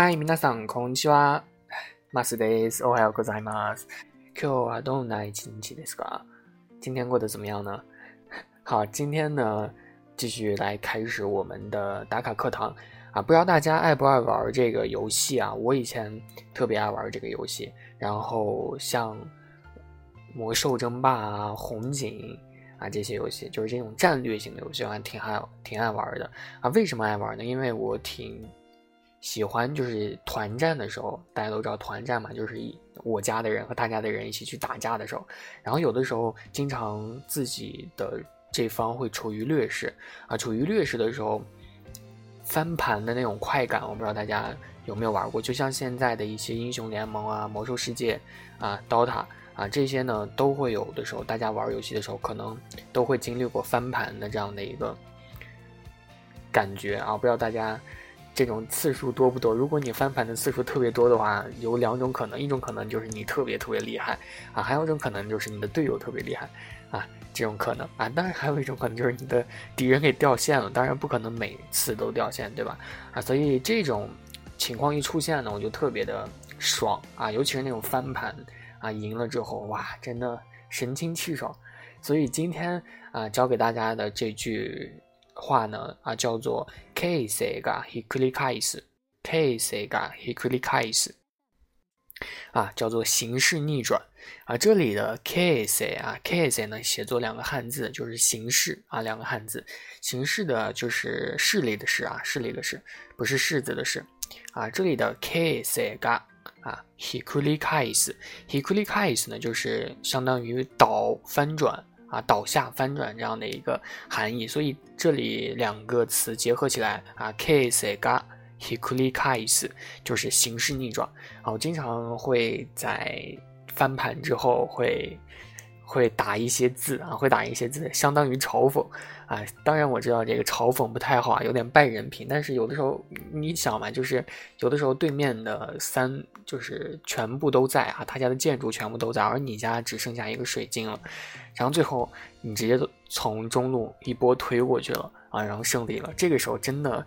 はい、皆さん、こんにちは。マスです。おはようございます。今日はどんな一日ですか？今天过得怎么样呢？好，今天呢，继续来开始我们的打卡课堂啊。不知道大家爱不爱玩这个游戏啊？我以前特别爱玩这个游戏，然后像魔兽争霸啊、红警啊这些游戏，就是这种战略型的游戏，我还挺爱挺爱玩的啊。为什么爱玩呢？因为我挺 喜欢，就是团战的时候，大家都知道团战嘛，就是我家的人和他家的人一起去打架的时候，然后有的时候经常自己的这方会处于劣势啊，处于劣势的时候，翻盘的那种快感，我不知道大家有没有玩过，就像现在的一些英雄联盟啊、魔兽世界啊、DOTA 啊这些呢，都会有的时候，大家玩游戏的时候，可能都会经历过翻盘的这样的一个感觉啊，不知道大家。这种次数多不多？如果你翻盘的次数特别多的话，有两种可能，一种可能就是你特别特别厉害啊，还有一种可能就是你的队友特别厉害啊，这种可能啊，当然还有一种可能就是你的敌人给掉线了，当然不可能每次都掉线，对吧？啊，所以这种情况一出现呢，我就特别的爽啊，尤其是那种翻盘啊，赢了之后哇，真的神清气爽。所以今天啊，教给大家的这句。话呢啊叫做 case がひっくり返す case がひっくり返す啊叫做形式逆转啊这里的 case 啊 case 呢写作两个汉字就是形式啊两个汉字形式的就是势力的势啊势力的势不是柿子的势啊这里的 case が啊ひっくり返すひっくり返す呢就是相当于倒翻转。 啊，倒下翻转这样的一个含义，所以这里两个词结合起来啊，case ga hikulikais 就是形式逆转啊。我经常会在翻盘之后会会打一些字啊，会打一些字，相当于嘲讽啊。当然我知道这个嘲讽不太好啊，有点败人品，但是有的时候你想嘛，就是有的时候对面的三就是全部都在啊，他家的建筑全部都在，而你家只剩下一个水晶了。然后最后你直接从中路一波推过去了啊，然后胜利了。这个时候真的，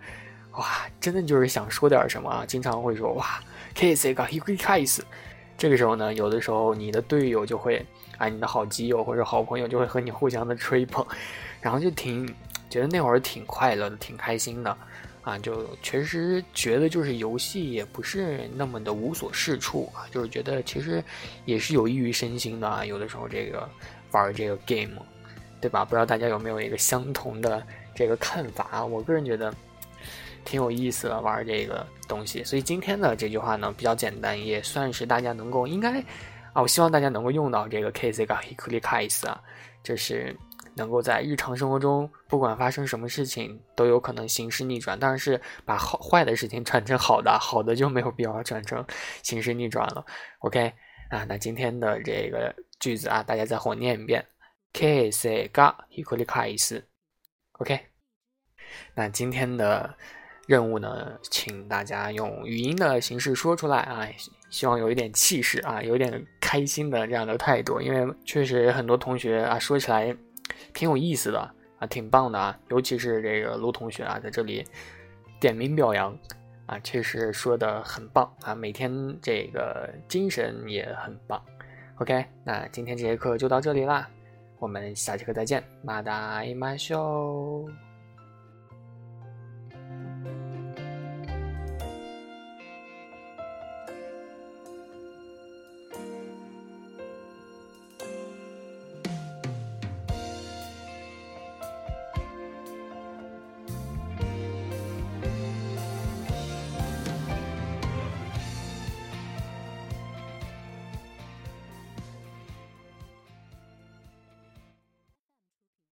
哇，真的就是想说点什么啊，经常会说哇，K C 嘎一会开始。这个时候呢，有的时候你的队友就会啊，你的好基友或者好朋友就会和你互相的吹捧，然后就挺觉得那会儿挺快乐的，挺开心的啊，就确实觉得就是游戏也不是那么的无所事处啊，就是觉得其实也是有益于身心的啊，有的时候这个。玩这个 game，对吧？不知道大家有没有一个相同的这个看法？我个人觉得挺有意思的，玩这个东西。所以今天的这句话呢比较简单，也算是大家能够应该啊，我希望大家能够用到这个 case がひっくり返す啊，就是能够在日常生活中不管发生什么事情都有可能形式逆转。当然是把好坏的事情转成好的，好的就没有必要转成形式逆转了。OK。啊，那今天的这个句子啊，大家再和我念一遍，kase ga hikuri kais，OK。那今天的 任务呢，请大家用语音的形式说出来啊，希望有一点气势啊，有点开心的这样的态度，因为确实很多同学啊，说起来挺有意思的啊，挺棒的啊，尤其是这个卢同学啊，在这里点名表扬。啊，确实说的很棒啊！每天这个精神也很棒。OK，那今天这节课就到这里啦，我们下节课再见，马达伊马秀。